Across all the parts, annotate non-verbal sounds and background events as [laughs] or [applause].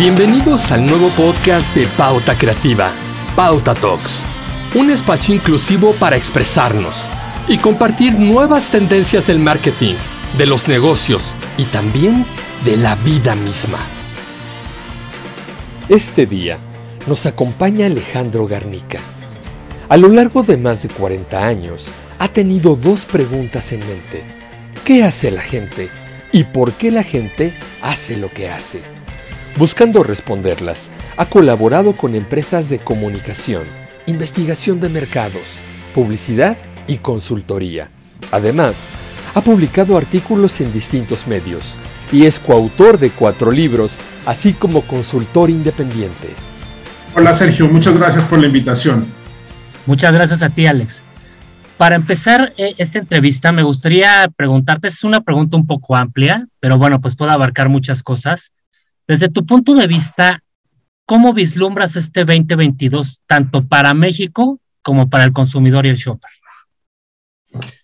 Bienvenidos al nuevo podcast de Pauta Creativa, Pauta Talks, un espacio inclusivo para expresarnos y compartir nuevas tendencias del marketing, de los negocios y también de la vida misma. Este día nos acompaña Alejandro Garnica. A lo largo de más de 40 años, ha tenido dos preguntas en mente. ¿Qué hace la gente? ¿Y por qué la gente hace lo que hace? Buscando responderlas, ha colaborado con empresas de comunicación, investigación de mercados, publicidad y consultoría. Además, ha publicado artículos en distintos medios y es coautor de cuatro libros, así como consultor independiente. Hola Sergio, muchas gracias por la invitación. Muchas gracias a ti Alex. Para empezar eh, esta entrevista me gustaría preguntarte, es una pregunta un poco amplia, pero bueno, pues puede abarcar muchas cosas. Desde tu punto de vista, ¿cómo vislumbras este 2022 tanto para México como para el consumidor y el shopper?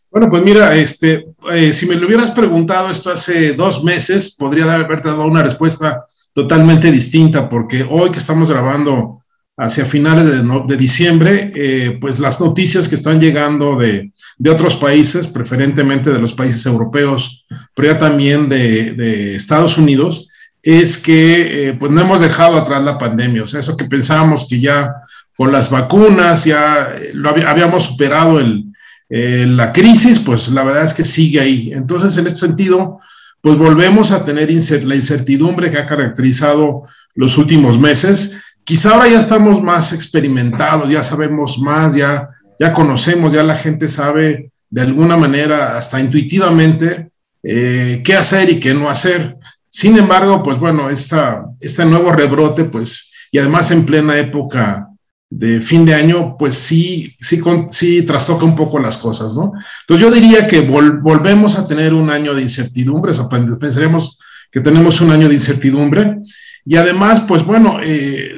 Bueno, pues mira, este, eh, si me lo hubieras preguntado esto hace dos meses, podría haberte dado una respuesta totalmente distinta, porque hoy que estamos grabando hacia finales de, diciembre, eh, pues las noticias que están llegando de, otros países, preferentemente de los países europeos, pero ya también de, Estados Unidos, es que eh, pues no hemos dejado atrás la pandemia, o sea, eso que pensábamos que ya con las vacunas ya lo habíamos superado el, eh, la crisis, pues la verdad es que sigue ahí. Entonces, en este sentido, pues volvemos a tener la incertidumbre que ha caracterizado los últimos meses. Quizá ahora ya estamos más experimentados, ya sabemos más, ya, ya conocemos, ya la gente sabe de alguna manera, hasta intuitivamente, eh, qué hacer y qué no hacer. Sin embargo, pues bueno, esta, este nuevo rebrote, pues, y además en plena época de fin de año, pues sí, sí, sí trastoca un poco las cosas, ¿no? Entonces yo diría que volvemos a tener un año de incertidumbre, o sea, pensaremos que tenemos un año de incertidumbre y además, pues bueno, eh,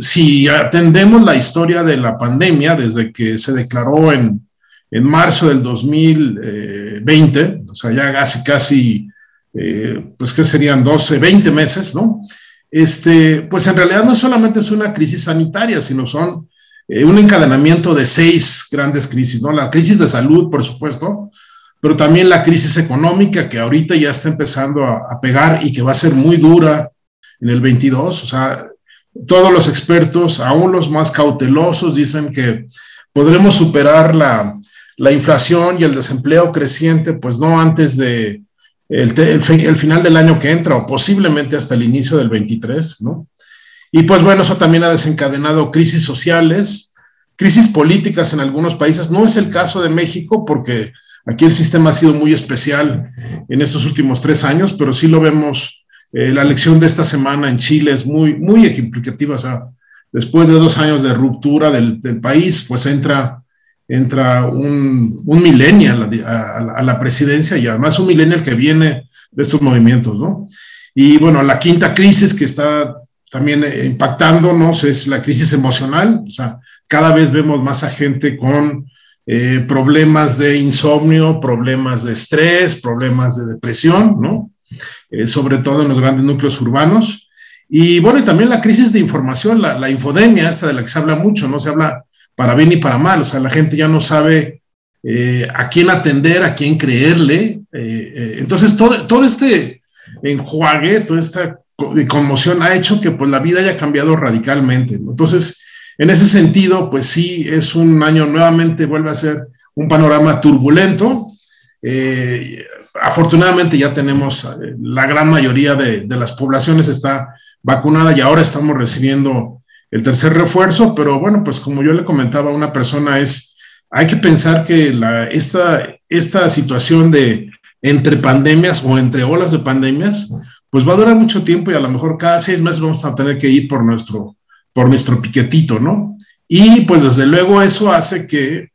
si atendemos la historia de la pandemia desde que se declaró en, en marzo del 2020, o sea, ya casi, casi, eh, pues que serían 12, 20 meses, ¿no? este, pues en realidad no solamente es una crisis sanitaria, sino son eh, un encadenamiento de seis grandes crisis, ¿no? La crisis de salud, por supuesto, pero también la crisis económica que ahorita ya está empezando a, pegar y que va a ser muy dura en el 22. O sea, todos los expertos, aún los más cautelosos, dicen que podremos superar la, la inflación y el desempleo creciente, pues no antes de el, final del año que entra o posiblemente hasta el inicio del 23, ¿no? Y pues bueno, eso también ha desencadenado crisis sociales, crisis políticas en algunos países. No es el caso de México porque aquí el sistema ha sido muy especial en estos últimos tres años, pero sí lo vemos. Eh, la elección de esta semana en Chile es muy, muy ejemplificativa. O sea, después de dos años de ruptura del, del país, pues entra entra un, un millennial a, la presidencia y además un millennial que viene de estos movimientos, ¿no? Y bueno, la quinta crisis que está también eh, impactándonos es la crisis emocional, o sea, cada vez vemos más a gente con eh, problemas de insomnio, problemas de estrés, problemas de depresión, ¿no? Eh, sobre todo en los grandes núcleos urbanos. Y bueno, y también la crisis de información, la, la infodemia, esta de la que se habla mucho, ¿no? Se habla para bien y para mal. O sea, la gente ya no sabe eh, a quién atender, a quién creerle. Eh, eh, entonces, todo, todo este enjuague, toda esta conmoción ha hecho que pues, la vida haya cambiado radicalmente. Entonces, en ese sentido, pues sí, es un año nuevamente, vuelve a ser un panorama turbulento. afortunadamente ya tenemos, la gran mayoría de, de las poblaciones está vacunada y ahora estamos recibiendo el tercer refuerzo, pero bueno, pues como yo le comentaba a una persona, es, hay que pensar que esta, esta situación de entre pandemias o entre olas de pandemias, pues va a durar mucho tiempo y a lo mejor cada seis meses vamos a tener que ir por nuestro, por nuestro piquetito, ¿no? Y pues desde luego eso hace que,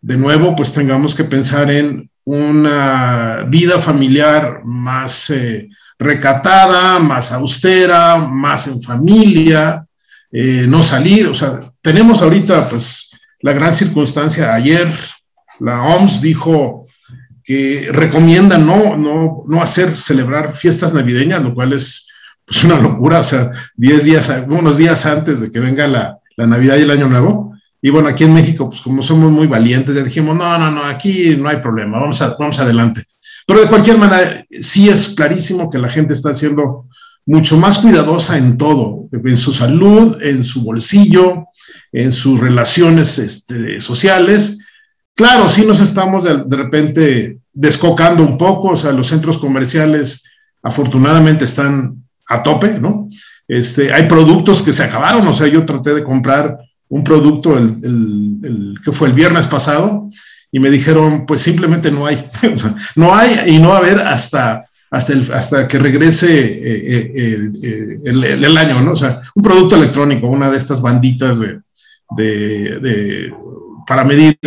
de nuevo, pues tengamos que pensar en una vida familiar más eh, recatada, más austera, más en familia, eh, no salir. O sea, tenemos ahorita pues la gran circunstancia. Ayer la OMS dijo que recomienda no, no, no hacer, celebrar fiestas navideñas, lo cual es pues una locura, o sea, 10 días, unos días antes de que venga la, la Navidad y el Año Nuevo. Y bueno, aquí en México, pues como somos muy valientes, ya dijimos, no, no, no, aquí no hay problema, vamos, vamos adelante. Pero de cualquier manera, sí es clarísimo que la gente está siendo mucho más cuidadosa en todo, en su salud, en su bolsillo, en sus relaciones este, sociales. Claro, sí nos estamos de, repente descocando un poco, o sea, los centros comerciales afortunadamente están a tope, ¿no? Este, hay productos que se acabaron, o sea, yo traté de comprar un producto el, que fue el viernes pasado y me dijeron, pues simplemente no hay, [laughs] no hay y no va a haber hasta, hasta, el, hasta que regrese eh, eh, eh, el, el, año, ¿no? O sea, un producto electrónico, una de estas banditas de, de, de para medir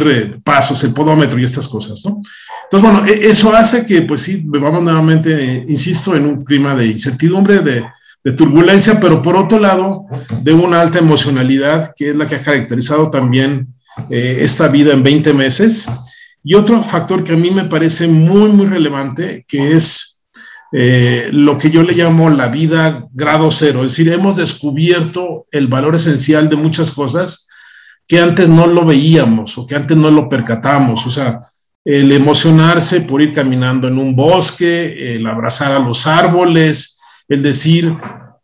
pasos, el podómetro y estas cosas, ¿no? Entonces, bueno, e, eso hace que, pues sí, vamos nuevamente, insisto, en un clima de incertidumbre, de, de turbulencia, pero por otro lado, de una alta emocionalidad, que es la que ha caracterizado también eh, esta vida en 20 meses. Y otro factor que a mí me parece muy, muy relevante, que es eh, lo que yo le llamo la vida grado cero. Es decir, hemos descubierto el valor esencial de muchas cosas que antes no lo veíamos o que antes no lo percatamos. O sea, el emocionarse por ir caminando en un bosque, el abrazar a los árboles, el decir,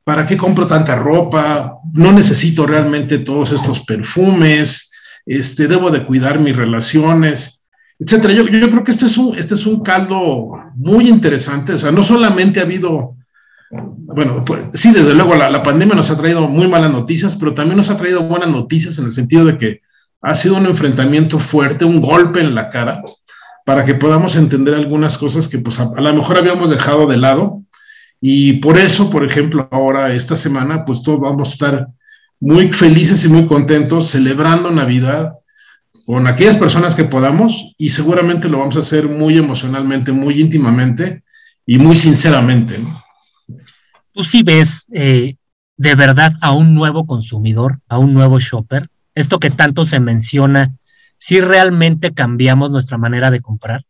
¿para qué compro tanta ropa? No necesito realmente todos estos perfumes, este, debo de cuidar mis relaciones, etcétera. Yo, yo creo que este es, un, este es un caldo muy interesante, o sea, no solamente ha habido, bueno, pues, sí, desde luego la, la pandemia nos ha traído muy malas noticias, pero también nos ha traído buenas noticias en el sentido de que ha sido un enfrentamiento fuerte, un golpe en la cara, para que podamos entender algunas cosas que pues a, a lo mejor habíamos dejado de lado. Y por eso, por ejemplo, ahora, esta semana, pues todos vamos a estar muy felices y muy contentos celebrando Navidad con aquellas personas que podamos y seguramente lo vamos a hacer muy emocionalmente, muy íntimamente y muy sinceramente. ¿no? Tú sí ves eh, de verdad a un nuevo consumidor, a un nuevo shopper, esto que tanto se menciona, si ¿sí realmente cambiamos nuestra manera de comprar.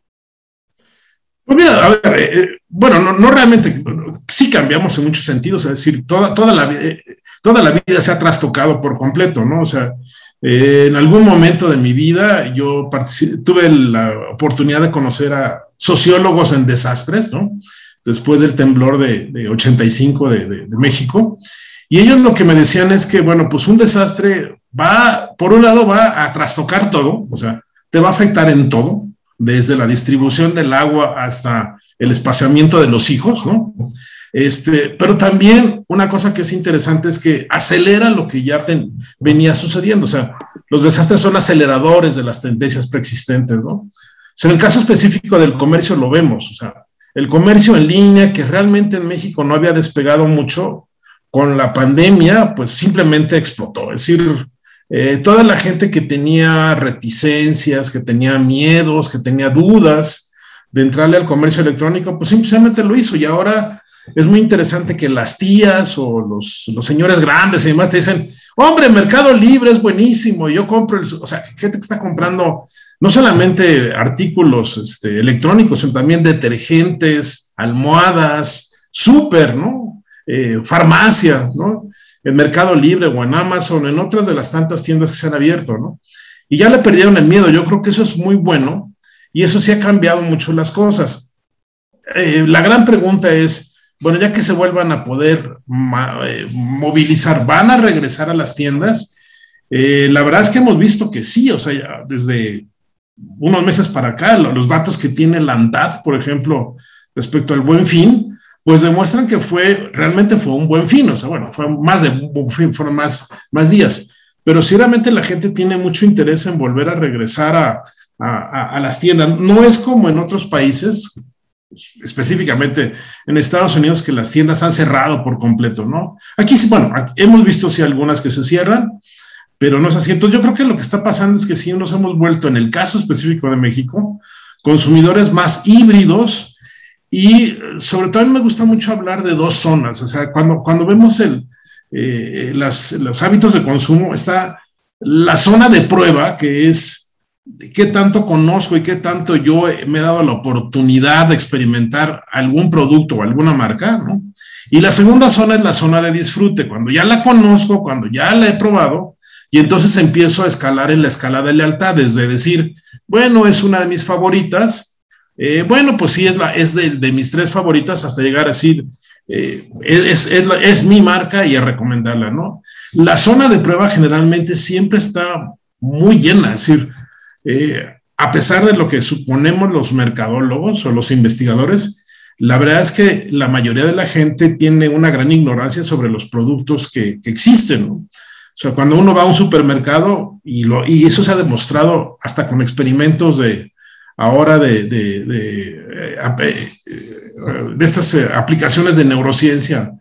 Pues mira, a ver, eh, bueno, no, no, realmente, sí cambiamos en muchos sentidos, es decir, toda, toda la eh, toda la vida se ha trastocado por completo, ¿no? O sea, eh, en algún momento de mi vida yo tuve la oportunidad de conocer a sociólogos en desastres, ¿no? Después del temblor de, de 85 de, de, de, México. Y ellos lo que me decían es que, bueno, pues un desastre va, por un lado, va a trastocar todo, o sea, te va a afectar en todo, desde la distribución del agua hasta el espaciamiento de los hijos, ¿no? Este, pero también una cosa que es interesante es que acelera lo que ya ten, venía sucediendo. O sea, los desastres son aceleradores de las tendencias preexistentes, ¿no? O sea, en el caso específico del comercio lo vemos. O sea, el comercio en línea, que realmente en México no había despegado mucho, con la pandemia, pues simplemente explotó. Es decir, eh, toda la gente que tenía reticencias, que tenía miedos, que tenía dudas de entrarle al comercio electrónico, pues simplemente lo hizo y ahora es muy interesante que las tías o los, los, señores grandes y demás te dicen, hombre, Mercado Libre es buenísimo, yo compro, el, o sea, gente que está comprando no solamente artículos este, electrónicos, sino también detergentes, almohadas, súper, ¿no? Eh, farmacia, ¿no? En Mercado Libre o en Amazon, en otras de las tantas tiendas que se han abierto, ¿no? Y ya le perdieron el miedo, yo creo que eso es muy bueno y eso sí ha cambiado mucho las cosas. Eh, la gran pregunta es, bueno, ya que se vuelvan a poder eh, movilizar, ¿van a regresar a las tiendas? Eh, la verdad es que hemos visto que sí, o sea, desde unos meses para acá, los datos que tiene la ANDAD, por ejemplo, respecto al buen fin, pues demuestran que fue, realmente fue un buen fin, o sea, bueno, fue más de un buen fin, fueron más, más días, pero si realmente la gente tiene mucho interés en volver a regresar a, a, a las tiendas. No es como en otros países, específicamente en Estados Unidos, que las tiendas han cerrado por completo, ¿no? Aquí sí, bueno, hemos visto sí algunas que se cierran, pero no es así. Entonces yo creo que lo que está pasando es que sí nos hemos vuelto, en el caso específico de México, consumidores más híbridos y sobre todo a mí me gusta mucho hablar de dos zonas, o sea, cuando, cuando vemos el, eh, los hábitos de consumo, está la zona de prueba, que es qué tanto conozco y qué tanto yo me he dado la oportunidad de experimentar algún producto o alguna marca, ¿no? Y la segunda zona es la zona de disfrute, cuando ya la conozco, cuando ya la he probado, y entonces empiezo a escalar en la escala de lealtad, desde decir, bueno, es una de mis favoritas, eh, bueno, pues sí, es, la, es de, mis tres favoritas, hasta llegar a decir, eh, es, es, es, mi marca y a recomendarla, ¿no? La zona de prueba generalmente siempre está muy llena, es decir, eh, a pesar de lo que suponemos los mercadólogos o los investigadores, la verdad es que la mayoría de la gente tiene una gran ignorancia sobre los productos que, existen. O sea, cuando uno va a un supermercado, y, eso se ha demostrado hasta con experimentos de ahora de, de, eh, estas eh, aplicaciones de neurociencia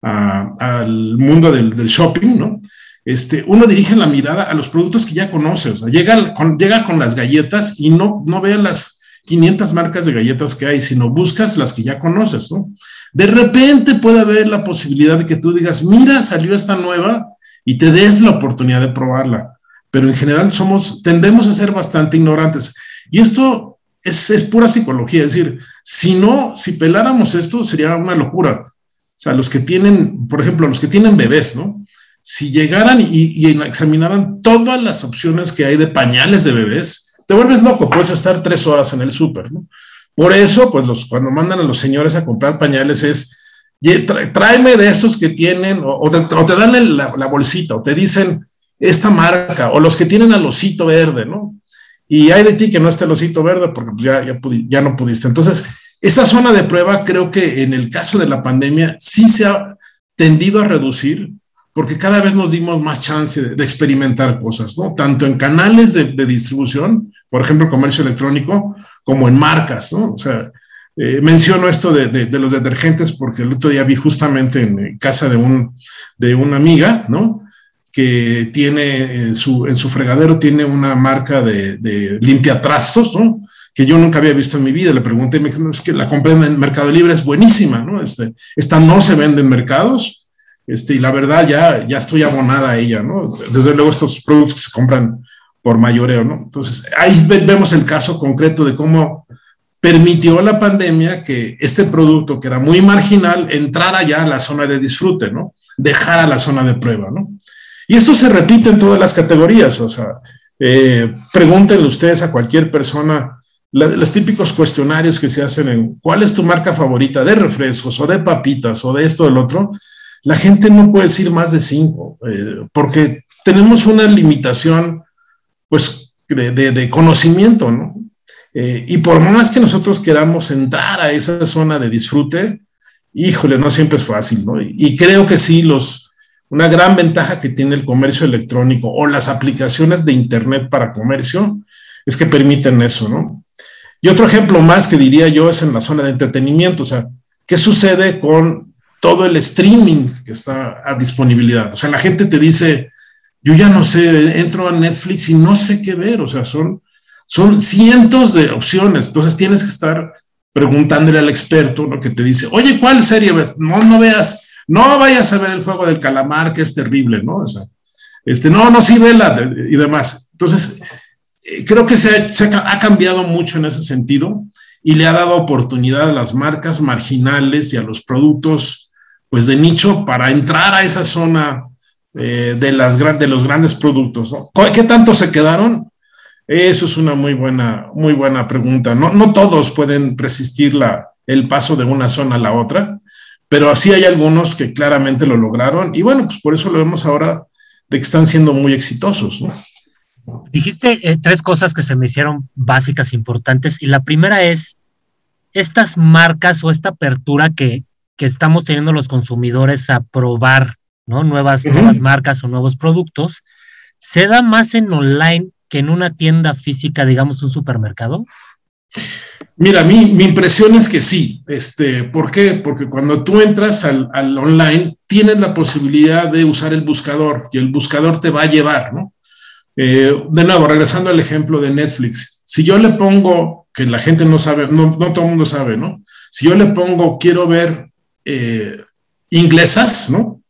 al mundo del, del shopping, ¿no? Este, uno dirige la mirada a los productos que ya conoce, o sea, llega con, llega con las galletas y no, no ve las 500 marcas de galletas que hay, sino buscas las que ya conoces, ¿no? De repente puede haber la posibilidad de que tú digas, mira, salió esta nueva y te des la oportunidad de probarla, pero en general somos, tendemos a ser bastante ignorantes. Y esto es, es pura psicología, es decir, si no, si peláramos esto, sería una locura. O sea, los que tienen, por ejemplo, los que tienen bebés, ¿no? Si llegaran y, examinaran todas las opciones que hay de pañales de bebés, te vuelves loco, puedes estar tres horas en el súper, ¿no? Por eso, pues los, cuando mandan a los señores a comprar pañales es, tráeme de estos que tienen, o, te, dan la, bolsita, o te dicen esta marca, o los que tienen al osito verde, ¿no? Y hay de ti que no esté el osito verde porque pues, ya, ya, ya no pudiste. Entonces, esa zona de prueba creo que en el caso de la pandemia sí se ha tendido a reducir porque cada vez nos dimos más chance de, experimentar cosas, ¿no? Tanto en canales de, distribución, por ejemplo, comercio electrónico, como en marcas, ¿no? O sea, eh, menciono esto de, los detergentes porque el otro día vi justamente en casa de, un, de una amiga, ¿no? Que tiene en su, en su fregadero tiene una marca de, limpia trastos, ¿no? que yo nunca había visto en mi vida. Le pregunté, me dijo, es que la compré en Mercado Libre, es buenísima, ¿no? Este, esta no se vende en mercados, este, y la verdad, ya, ya estoy abonada a ella, ¿no? Desde luego, estos productos se compran por mayoreo, ¿no? Entonces, ahí vemos el caso concreto de cómo permitió la pandemia que este producto, que era muy marginal, entrara ya a la zona de disfrute, ¿no? Dejara la zona de prueba, ¿no? Y esto se repite en todas las categorías, o sea, eh, pregúntenle ustedes a cualquier persona los típicos cuestionarios que se hacen en cuál es tu marca favorita de refrescos o de papitas o de esto o del otro, la gente no puede decir más de cinco, eh, porque tenemos una limitación, pues, de, conocimiento, ¿no? Eh, y por más que nosotros queramos entrar a esa zona de disfrute, híjole, no siempre es fácil, ¿no? Y, creo que sí, los, una gran ventaja que tiene el comercio electrónico o las aplicaciones de Internet para comercio es que permiten eso, ¿no? Y otro ejemplo más que diría yo es en la zona de entretenimiento, o sea, ¿qué sucede con todo el streaming que está a disponibilidad. O sea, la gente te dice, yo ya no sé, entro a Netflix y no sé qué ver. O sea, son, son cientos de opciones. Entonces tienes que estar preguntándole al experto lo que te dice, oye, ¿cuál serie ves? No, no veas, no vayas a ver el juego del calamar, que es terrible, ¿no? O sea, este, no, no, sí, vela y demás. Entonces, eh, creo que se se ha cambiado mucho en ese sentido y le ha dado oportunidad a las marcas marginales y a los productos pues de nicho para entrar a esa zona eh, de, los grandes productos. ¿Qué tanto se quedaron? Eso es una muy buena, muy buena pregunta. No, no todos pueden resistir la, el paso de una zona a la otra, pero así hay algunos que claramente lo lograron y bueno, pues por eso lo vemos ahora de que están siendo muy exitosos. Dijiste eh, tres cosas que se me hicieron básicas, importantes, y la primera es estas marcas o esta apertura que, que estamos teniendo los consumidores a probar ¿no? nuevas, nuevas marcas o nuevos productos, ¿se da más en online que en una tienda física, digamos, un supermercado? Mira, mi, mi impresión es que sí. Este, ¿Por qué? Porque cuando tú entras al, al, online, tienes la posibilidad de usar el buscador y el buscador te va a llevar, ¿no? Eh, de nuevo, regresando al ejemplo de Netflix, si yo le pongo, que la gente no sabe, no, no todo el mundo sabe, ¿no? Si yo le pongo, quiero ver eh, inglesas, ¿no?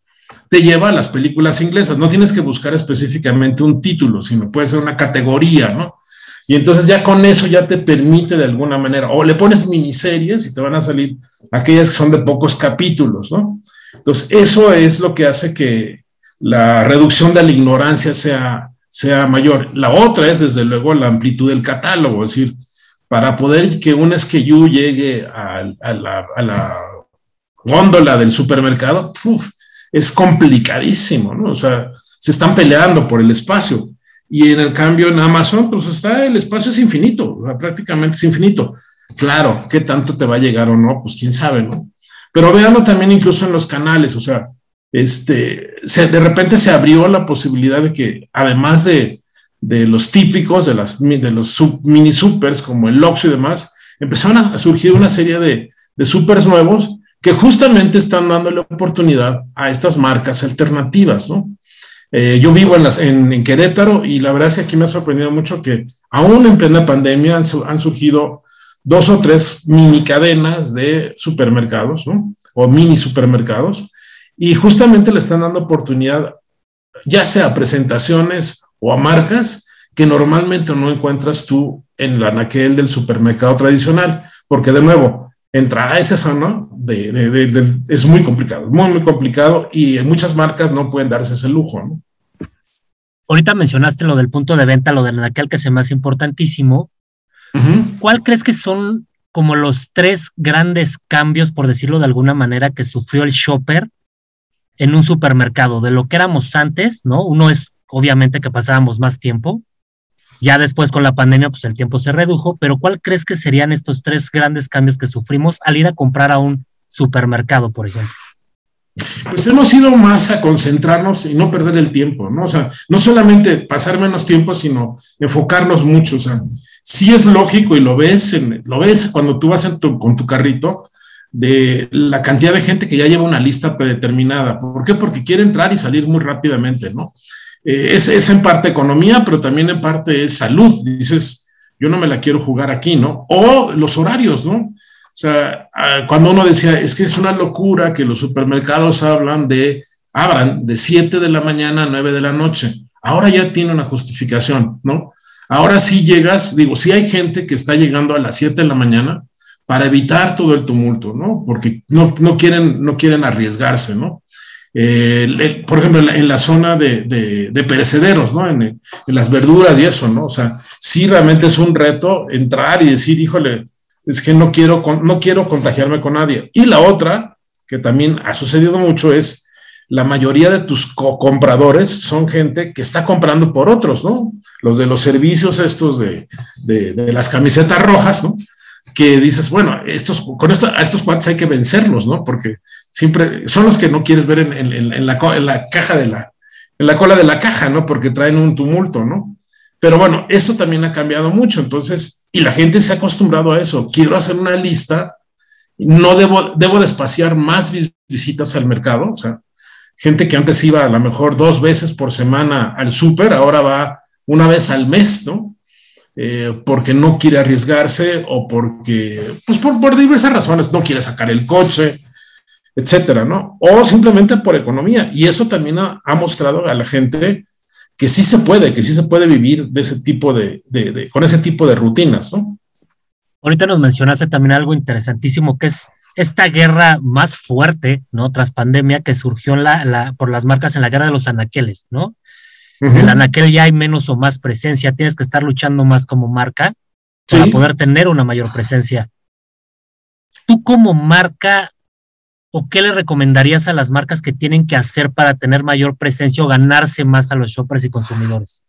Te lleva a las películas inglesas. No tienes que buscar específicamente un título, sino puede ser una categoría, ¿no? Y entonces ya con eso ya te permite de alguna manera, o le pones miniseries y te van a salir aquellas que son de pocos capítulos, ¿no? Entonces, eso es lo que hace que la reducción de la ignorancia sea, sea mayor. La otra es, desde luego, la amplitud del catálogo, es decir, para poder que un SKU llegue a, la, góndola del supermercado, es complicadísimo, ¿no? O sea, se están peleando por el espacio. Y en el cambio en Amazon, pues está, el espacio es infinito, prácticamente es infinito. Claro, ¿qué tanto te va a llegar o no? Pues quién sabe, ¿no? Pero véanlo también incluso en los canales, o sea, este, de repente se abrió la posibilidad de que además de, de los típicos, de, las, de los mini supers como el Oxxo y demás, empezaron a surgir una serie de, de supers nuevos que justamente están dándole oportunidad a estas marcas alternativas, ¿no? Eh, yo vivo en, las, Querétaro y la verdad es que aquí me ha sorprendido mucho que aún en plena pandemia han, surgido dos o tres mini cadenas de supermercados, ¿no? O mini supermercados, y justamente le están dando oportunidad ya sea a presentaciones o a marcas que normalmente no encuentras tú en la naquel del supermercado tradicional, porque de nuevo, entrar a esa zona de, es muy complicado, muy, muy complicado y muchas marcas no pueden darse ese lujo. ¿no? Ahorita mencionaste lo del punto de venta, lo del aquel que se me hace importantísimo. ¿Cuál crees que son como los tres grandes cambios, por decirlo de alguna manera, que sufrió el shopper en un supermercado de lo que éramos antes, ¿no? Uno es obviamente que pasábamos más tiempo, ya después con la pandemia, pues el tiempo se redujo, pero ¿cuál crees que serían estos tres grandes cambios que sufrimos al ir a comprar a un supermercado, por ejemplo? Pues hemos ido más a concentrarnos y no perder el tiempo, ¿no? O sea, no solamente pasar menos tiempo, sino enfocarnos mucho. O sea, sí es lógico y lo ves, en, lo ves cuando tú vas con tu carrito, de la cantidad de gente que ya lleva una lista predeterminada. ¿Por qué? Porque quiere entrar y salir muy rápidamente, ¿no? Eh, es, en parte economía, pero también en parte es salud. Dices, yo no me la quiero jugar aquí, ¿no? O los horarios, ¿no? O sea, ah, cuando uno decía, es que es una locura que los supermercados hablan de, abran de 7 de la mañana a 9 de la noche. Ahora ya tiene una justificación, ¿no? Ahora sí llegas, digo, sí hay gente que está llegando a las 7 de la mañana para evitar todo el tumulto, ¿no? Porque no, no quieren, no quieren arriesgarse, ¿no? Eh, por ejemplo, en la, zona de, perecederos, ¿no? En, las verduras y eso, ¿no? O sea, sí realmente es un reto entrar y decir, híjole, es que no quiero, no quiero contagiarme con nadie. Y la otra, que también ha sucedido mucho, es la mayoría de tus compradores son gente que está comprando por otros, ¿no? Los de los servicios estos de, de las camisetas rojas, ¿no? que dices, bueno, estos, con esto, a estos cuates hay que vencerlos, ¿no? Porque siempre son los que no quieres ver en, la caja de la, en la cola de la caja, ¿no? Porque traen un tumulto, ¿no? Pero bueno, esto también ha cambiado mucho, entonces, y la gente se ha acostumbrado a eso. Quiero hacer una lista, no debo, debo despaciar más visitas al mercado, o sea, gente que antes iba a lo mejor dos veces por semana al súper, ahora va una vez al mes, ¿no? Eh, porque no quiere arriesgarse o porque, pues por, por, diversas razones, no quiere sacar el coche, etcétera, ¿no? O simplemente por economía. Y eso también ha, mostrado a la gente que sí se puede, que sí se puede vivir de ese tipo de, de, con ese tipo de rutinas, ¿no? Ahorita nos mencionaste también algo interesantísimo que es esta guerra más fuerte, ¿no? Tras pandemia que surgió la, la, por las marcas en la guerra de los anaqueles, ¿no? En el anaquel ya hay menos o más presencia, tienes que estar luchando más como marca para poder tener una mayor presencia. Tú como marca, ¿o qué le recomendarías a las marcas que tienen que hacer para tener mayor presencia o ganarse más a los shoppers y consumidores?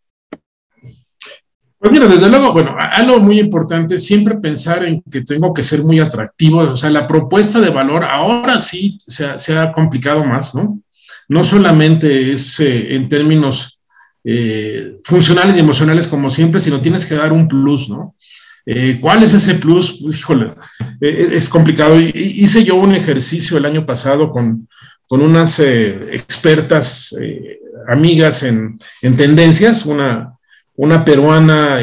Pues mira, desde luego, bueno, algo muy importante es siempre pensar en que tengo que ser muy atractivo, o sea, la propuesta de valor ahora sí se ha, complicado más, ¿no? No solamente es eh, en términos eh, funcionales y emocionales como siempre, sino tienes que dar un plus, ¿no? Eh, ¿Cuál es ese plus? Híjole, eh, es complicado. Hice yo un ejercicio el año pasado con, con unas expertas amigas en, en, tendencias, una, una peruana,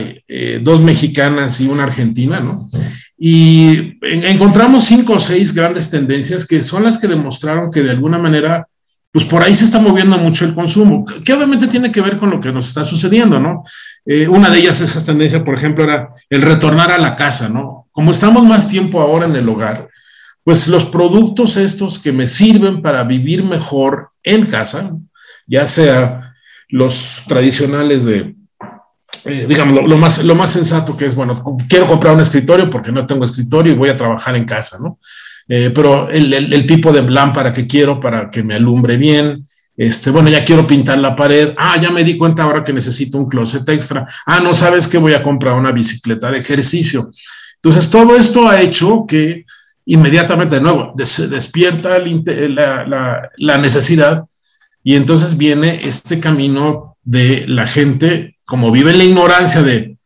dos mexicanas y una argentina, ¿no? Y encontramos cinco o seis grandes tendencias que son las que demostraron que de alguna manera pues por ahí se está moviendo mucho el consumo, que obviamente tiene que ver con lo que nos está sucediendo, ¿no? Eh, una de ellas, esa tendencia, por ejemplo, era el retornar a la casa, ¿no? Como estamos más tiempo ahora en el hogar, pues los productos estos que me sirven para vivir mejor en casa, ya sea los tradicionales de, eh, digamos, lo, más, lo más sensato que es, bueno, quiero comprar un escritorio porque no tengo escritorio y voy a trabajar en casa, ¿no? Eh, pero el, tipo de lámpara que quiero para que me alumbre bien, este, bueno, ya quiero pintar la pared, ah, ya me di cuenta ahora que necesito un closet extra, ah, no sabes que voy a comprar una bicicleta de ejercicio. Entonces, todo esto ha hecho que inmediatamente, de nuevo, despierta la, la, la necesidad y entonces viene este camino de la gente, como vive en la ignorancia de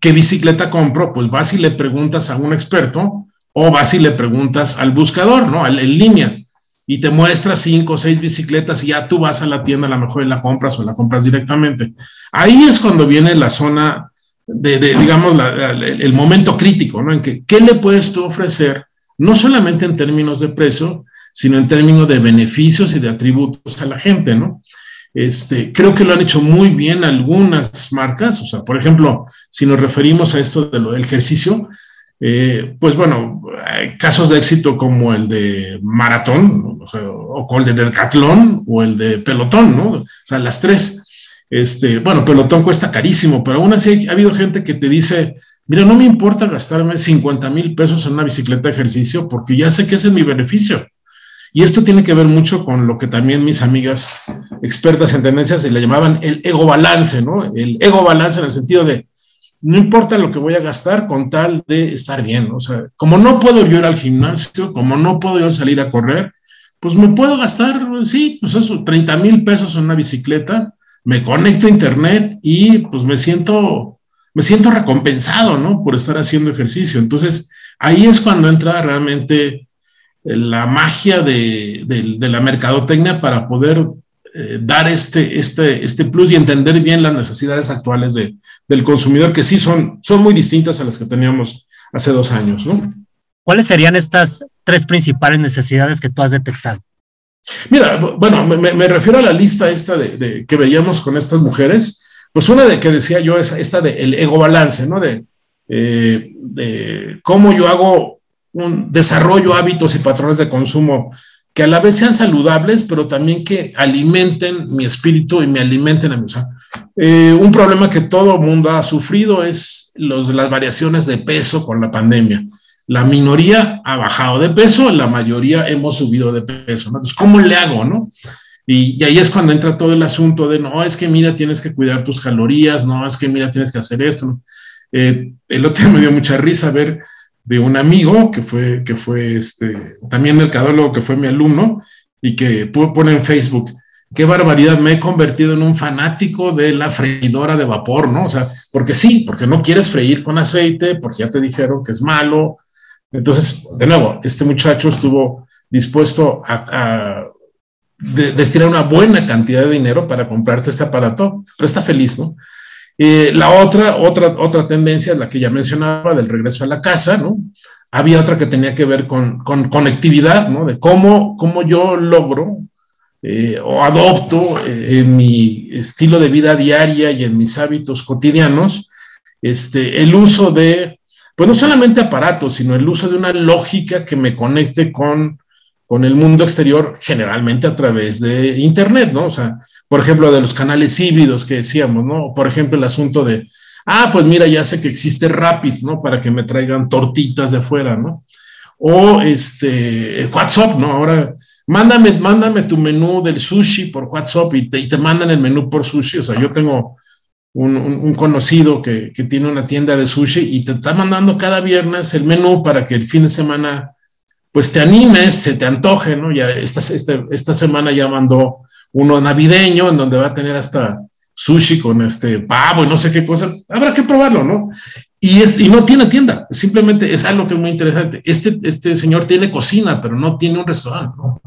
qué bicicleta compro, pues vas y le preguntas a un experto o vas y le preguntas al buscador, ¿no? en línea, y te muestra cinco o seis bicicletas y ya tú vas a la tienda, a lo mejor y la compras o la compras directamente. Ahí es cuando viene la zona de, digamos, el momento crítico, ¿no? En que, ¿qué le puedes tú ofrecer? No solamente en términos de precio, sino en términos de beneficios y de atributos a la gente, ¿no? Este, creo que lo han hecho muy bien algunas marcas, o sea, por ejemplo, si nos referimos a esto del ejercicio, eh, pues bueno, hay casos de éxito como el de maratón, o, el de decatlón o el de pelotón, ¿no? O sea, las tres. Este, bueno, pelotón cuesta carísimo, pero aún así ha habido gente que te dice, mira, no me importa gastarme 50 mil pesos en una bicicleta de ejercicio porque ya sé que ese es mi beneficio. Y esto tiene que ver mucho con lo que también mis amigas expertas en tendencias le llamaban el ego balance, ¿no? El ego balance en el sentido de, no importa lo que voy a gastar con tal de estar bien. O sea, como no puedo yo ir al gimnasio, como no puedo yo salir a correr, pues me puedo gastar, sí, pues eso, 30 mil pesos en una bicicleta, me conecto a internet y pues me siento, me siento recompensado, ¿no? Por estar haciendo ejercicio. Entonces, ahí es cuando entra realmente la magia de, de la mercadotecnia para poder eh, dar este, este, este plus y entender bien las necesidades actuales de, del consumidor, que sí son, son muy distintas a las que teníamos hace dos años, ¿no? ¿Cuáles serían estas tres principales necesidades que tú has detectado? Mira, bueno, me, me refiero a la lista esta de, de, que veíamos con estas mujeres, pues una de que decía yo es esta de el ego balance, ¿no? De, eh, de cómo yo hago un desarrollo hábitos y patrones de consumo que a la vez sean saludables, pero también que alimenten mi espíritu y me alimenten a mi. Eh, un problema que todo mundo ha sufrido es los, las variaciones de peso con la pandemia. La minoría ha bajado de peso, la mayoría hemos subido de peso. Entonces, ¿cómo le hago, no? Y, y, ahí es cuando entra todo el asunto de, no, es que mira, tienes que cuidar tus calorías, no, es que mira, tienes que hacer esto. Eh, el otro día me dio mucha risa ver de un amigo que fue, que fue este, también mercadólogo, que fue mi alumno, y que pone en Facebook, qué barbaridad, me he convertido en un fanático de la freidora de vapor, ¿no? O sea, porque sí, porque no quieres freír con aceite, porque ya te dijeron que es malo. Entonces, de nuevo, este muchacho estuvo dispuesto a, a destinar una buena cantidad de dinero para comprarte este aparato, pero está feliz, ¿no? Eh, la otra, otra, otra tendencia, la que ya mencionaba, del regreso a la casa, ¿no? Había otra que tenía que ver con, con conectividad, ¿no? De cómo, cómo yo logro eh, o adopto eh, en mi estilo de vida diaria y en mis hábitos cotidianos este, el uso de, pues no solamente aparatos, sino el uso de una lógica que me conecte con con el mundo exterior generalmente a través de Internet, ¿no? O sea, por ejemplo, de los canales híbridos que decíamos, ¿no? Por ejemplo, el asunto de, ah, pues mira, ya sé que existe Rapid, ¿no? Para que me traigan tortitas de fuera, ¿no? O este, WhatsApp, ¿no? Ahora, mándame, mándame tu menú del sushi por WhatsApp y te, y te mandan el menú por sushi. O sea, yo tengo un, un, conocido que, que tiene una tienda de sushi y te está mandando cada viernes el menú para que el fin de semana pues te animes, se te antoje, ¿no? Ya esta, esta, esta semana ya mandó uno navideño en donde va a tener hasta sushi con este pavo y no sé qué cosa. Habrá que probarlo, ¿no? Y, es, y no tiene tienda, simplemente es algo que es muy interesante. Este, este señor tiene cocina, pero no tiene un restaurante, ¿no?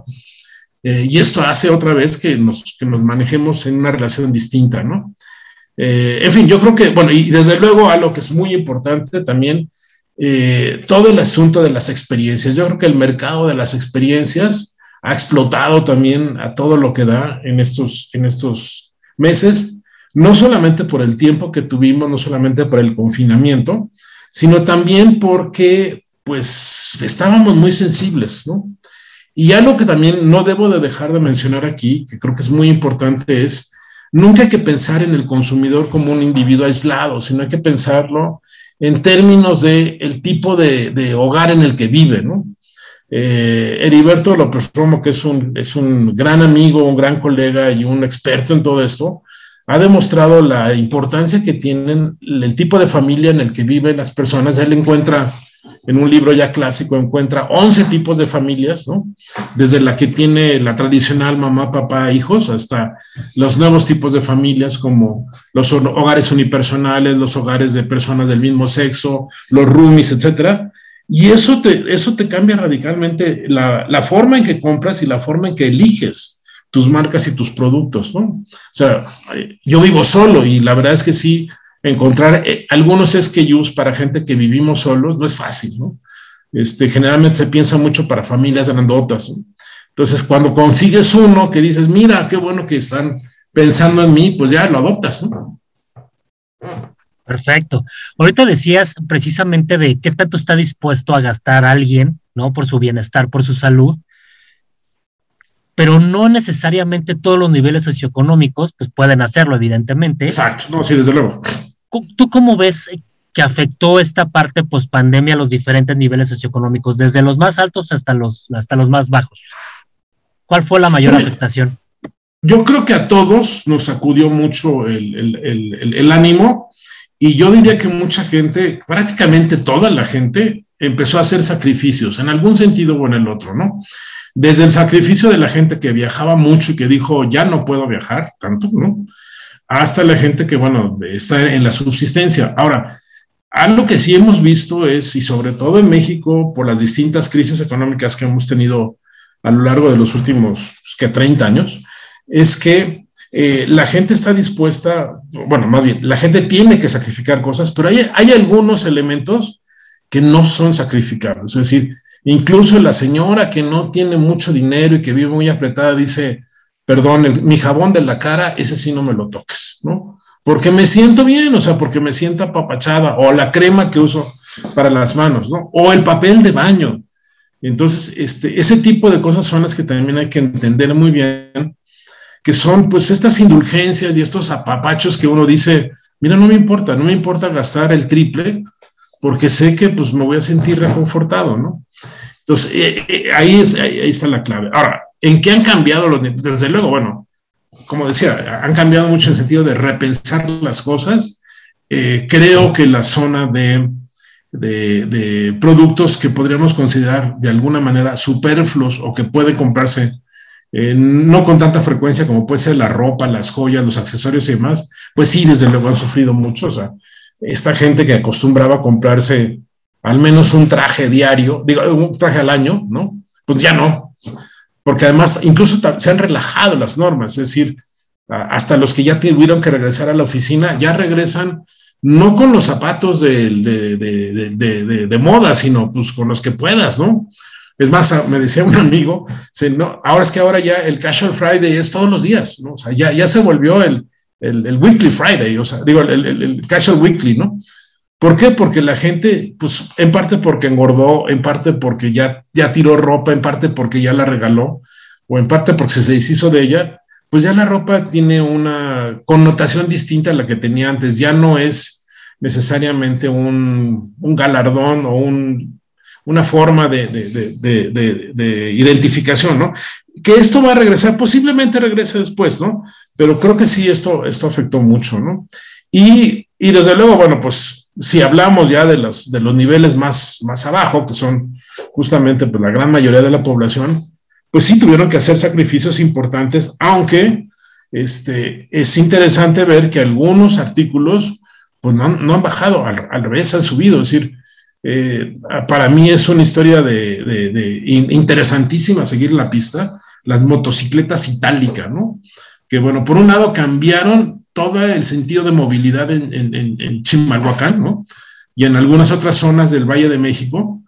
Eh, y esto hace otra vez que nos, que nos manejemos en una relación distinta, ¿no? Eh, en fin, yo creo que, bueno, y desde luego algo que es muy importante también eh, todo el asunto de las experiencias. Yo creo que el mercado de las experiencias ha explotado también a todo lo que da en estos, en estos meses, no solamente por el tiempo que tuvimos, no solamente por el confinamiento, sino también porque pues estábamos muy sensibles, ¿no? Y algo que también no debo de dejar de mencionar aquí, que creo que es muy importante, es nunca hay que pensar en el consumidor como un individuo aislado, sino hay que pensarlo en términos de tipo de, de hogar en el que vive, ¿no? Eh, Heriberto López Romo, que es un, es un gran amigo, un gran colega y un experto en todo esto, ha demostrado la importancia que tienen el tipo de familia en el que viven las personas. Él encuentra, en un libro ya clásico, encuentra 11 tipos de familias, ¿no? Desde la que tiene la tradicional mamá, papá, hijos, hasta los nuevos tipos de familias como los hogares unipersonales, los hogares de personas del mismo sexo, los roomies, etcétera y eso te, eso te cambia radicalmente la, la, forma en que compras y la forma en que eliges tus marcas y tus productos, ¿no? O sea, yo vivo solo y la verdad es que sí, encontrar eh, algunos SKUs para gente que vivimos solos no es fácil, ¿no? Este, generalmente se piensa mucho para familias grandotas. ¿no? Entonces, cuando consigues uno que dices, mira, qué bueno que están pensando en mí, pues ya lo adoptas, ¿no? Perfecto. Ahorita decías precisamente de qué tanto está dispuesto a gastar alguien, ¿no? Por su bienestar, por su salud, pero no necesariamente todos los niveles socioeconómicos, pues pueden hacerlo, evidentemente. Exacto, no, sí, desde luego. ¿Tú cómo ves que afectó esta parte post pandemia a los diferentes niveles socioeconómicos, desde los más altos hasta los, hasta los más bajos? ¿Cuál fue la mayor afectación? Yo creo que a todos nos sacudió mucho el, el, el ánimo y yo diría que mucha gente, prácticamente toda la gente, empezó a hacer sacrificios, en algún sentido o en el otro, ¿no? Desde el sacrificio de la gente que viajaba mucho y que dijo, ya no puedo viajar tanto, ¿no? Hasta la gente que, bueno, está en la subsistencia. Ahora, algo que sí hemos visto es, y sobre todo en México, por las distintas crisis económicas que hemos tenido a lo largo de los últimos, pues, que 30 años, es que eh, la gente está dispuesta, bueno, más bien, la gente tiene que sacrificar cosas, pero hay, hay algunos elementos que no son sacrificables. Es decir, incluso la señora que no tiene mucho dinero y que vive muy apretada dice, perdón, mi jabón de la cara, ese sí no me lo toques, ¿no? Porque me siento bien, o sea, porque me siento apapachada, o la crema que uso para las manos, ¿no? O el papel de baño. Entonces, este, ese tipo de cosas son las que también hay que entender muy bien que son pues estas indulgencias y estos apapachos que uno dice, mira, no me importa, no me importa gastar el triple porque sé que pues me voy a sentir reconfortado, ¿no? Entonces, eh, eh, ahí, es, ahí, está la clave. Ahora, ¿en qué han cambiado los Desde luego, bueno, como decía, han cambiado mucho en el sentido de repensar las cosas. Eh, creo que la zona de, de, de, productos que podríamos considerar de alguna manera superfluos o que puede comprarse eh, no con tanta frecuencia como puede ser la ropa, las joyas, los accesorios y demás, pues sí, desde luego han sufrido mucho. O sea, esta gente que acostumbraba a comprarse al menos un traje diario, digo, un traje al año, ¿no? Pues ya no, porque además incluso se han relajado las normas, es decir, hasta los que ya tuvieron que regresar a la oficina, ya regresan no con los zapatos de, de, de moda, sino pues con los que puedas, ¿no? Es más, me decía un amigo, no, ahora es que ahora ya el Casual Friday es todos los días, ¿no? O sea, ya, ya se volvió el, el, Weekly Friday, o sea, digo, el, el, el, Casual Weekly, ¿no? ¿Por qué? Porque la gente, pues en parte porque engordó, en parte porque ya, ya tiró ropa, en parte porque ya la regaló, o en parte porque se deshizo de ella, pues ya la ropa tiene una connotación distinta a la que tenía antes, ya no es necesariamente un, un galardón o un una forma de, de, de, identificación, ¿no? Que esto va a regresar, posiblemente regrese después, ¿no? Pero creo que sí, esto, esto afectó mucho, ¿no? Y, y desde luego, bueno, pues si hablamos ya de los, de los niveles más, más abajo, que son justamente pues, la gran mayoría de la población, pues sí tuvieron que hacer sacrificios importantes, aunque este, es interesante ver que algunos artículos pues no, no han bajado, al, al, revés han subido, es decir, eh, para mí es una historia de, de, de, interesantísima seguir la pista, las motocicletas itálicas, ¿no? Que bueno, por un lado cambiaron todo el sentido de movilidad en, Chimalhuacán, ¿no? Y en algunas otras zonas del Valle de México,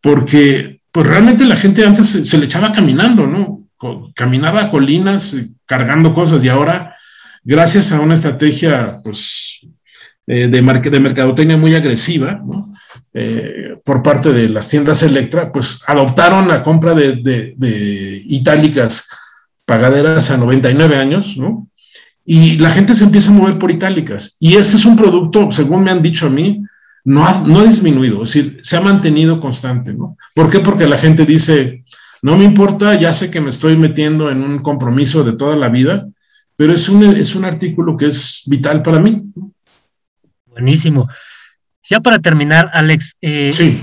porque pues realmente la gente antes se, le echaba caminando, ¿no? Caminaba a colinas cargando cosas y ahora, gracias a una estrategia, pues, de, de mercadotecnia muy agresiva, ¿no? Eh, por parte de las tiendas Electra, pues adoptaron la compra de, itálicas pagaderas a 99 años, ¿no? Y la gente se empieza a mover por itálicas. Y este es un producto, según me han dicho a mí, no ha, no ha disminuido, es decir, se ha mantenido constante, ¿no? ¿Por qué? Porque la gente dice, no me importa, ya sé que me estoy metiendo en un compromiso de toda la vida, pero es un, es un artículo que es vital para mí. Buenísimo. Ya para terminar, Alex, eh,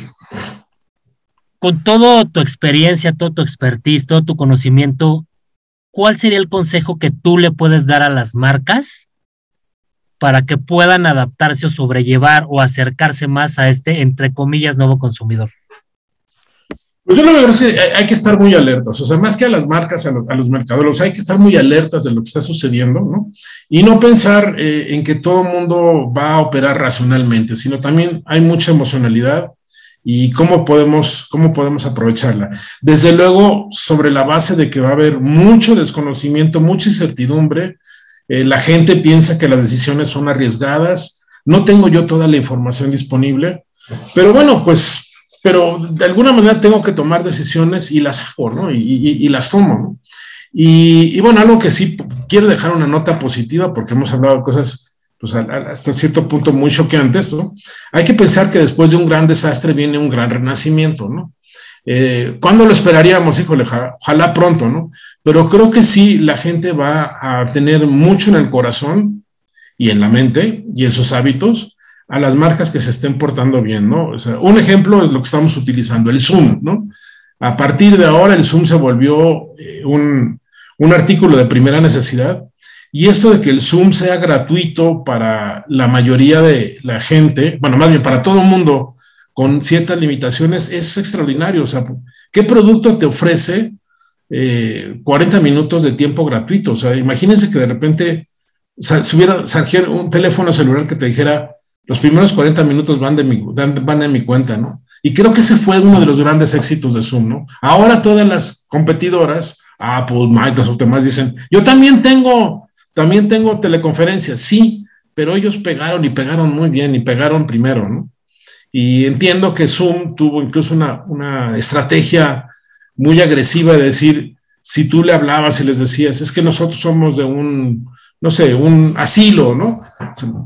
con toda tu experiencia, todo tu expertise, todo tu conocimiento, ¿cuál sería el consejo que tú le puedes dar a las marcas para que puedan adaptarse o sobrellevar o acercarse más a este, entre comillas, nuevo consumidor? Pues yo lo que es que hay que estar muy alertas, o sea, más que a las marcas, a, los mercaderos, hay que estar muy alertas de lo que está sucediendo, ¿no? Y no pensar eh, en que todo el mundo va a operar racionalmente, sino también hay mucha emocionalidad y cómo podemos, cómo podemos aprovecharla. Desde luego, sobre la base de que va a haber mucho desconocimiento, mucha incertidumbre, eh, la gente piensa que las decisiones son arriesgadas, no tengo yo toda la información disponible, pero bueno, pues pero de alguna manera tengo que tomar decisiones y las hago, ¿no? Y, las tomo, ¿no? Y, bueno, algo que sí quiero dejar una nota positiva, porque hemos hablado de cosas, pues hasta cierto punto muy choqueantes, ¿no? Hay que pensar que después de un gran desastre viene un gran renacimiento, ¿no? Eh, ¿Cuándo lo esperaríamos? Híjole, ojalá pronto, ¿no? Pero creo que sí, la gente va a tener mucho en el corazón y en la mente y en sus hábitos a las marcas que se estén portando bien, ¿no? Un ejemplo es lo que estamos utilizando, el Zoom, ¿no? A partir de ahora el Zoom se volvió eh, un, un artículo de primera necesidad y esto de que el Zoom sea gratuito para la mayoría de la gente, bueno, más bien para todo el mundo con ciertas limitaciones, es extraordinario. O sea, ¿qué producto te ofrece 40 eh, minutos de tiempo gratuito? O sea, imagínense que de repente si hubiera un teléfono celular que te dijera, los primeros 40 minutos van de, mi, van de mi cuenta, ¿no? Y creo que ese fue uno de los grandes éxitos de Zoom, ¿no? Ahora todas las competidoras, Apple, Microsoft, demás dicen, yo también tengo, también tengo teleconferencias, sí, pero ellos pegaron y pegaron muy bien y pegaron primero, ¿no? Y entiendo que Zoom tuvo incluso una, una estrategia muy agresiva de decir, si tú le hablabas y les decías, es que nosotros somos de un no sé, un asilo, ¿no?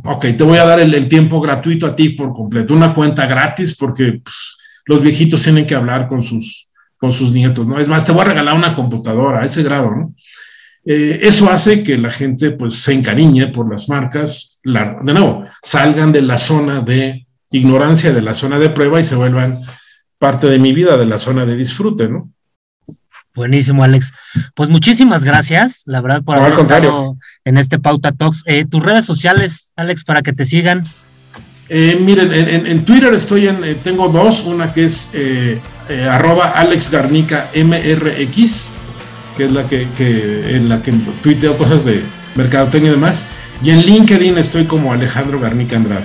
Ok, te voy a dar el, tiempo gratuito a ti por completo, una cuenta gratis porque pues, los viejitos tienen que hablar con sus, con sus nietos, ¿no? Es más, te voy a regalar una computadora a ese grado, ¿no? Eh, eso hace que la gente pues se encariñe por las marcas, de nuevo, salgan de la zona de ignorancia, de la zona de prueba y se vuelvan parte de mi vida, de la zona de disfrute, ¿no? Buenísimo, Alex. Pues muchísimas gracias, la verdad, por haber estado en este Pauta Talks. Eh, tus redes sociales, Alex, para que te sigan. Eh, miren, en, Twitter estoy en, eh, tengo dos, una que es arroba Alex Garnica MRX, que es la que, en la que tuiteo cosas de mercadotecnia y demás, y en LinkedIn estoy como Alejandro Garnica Andrade.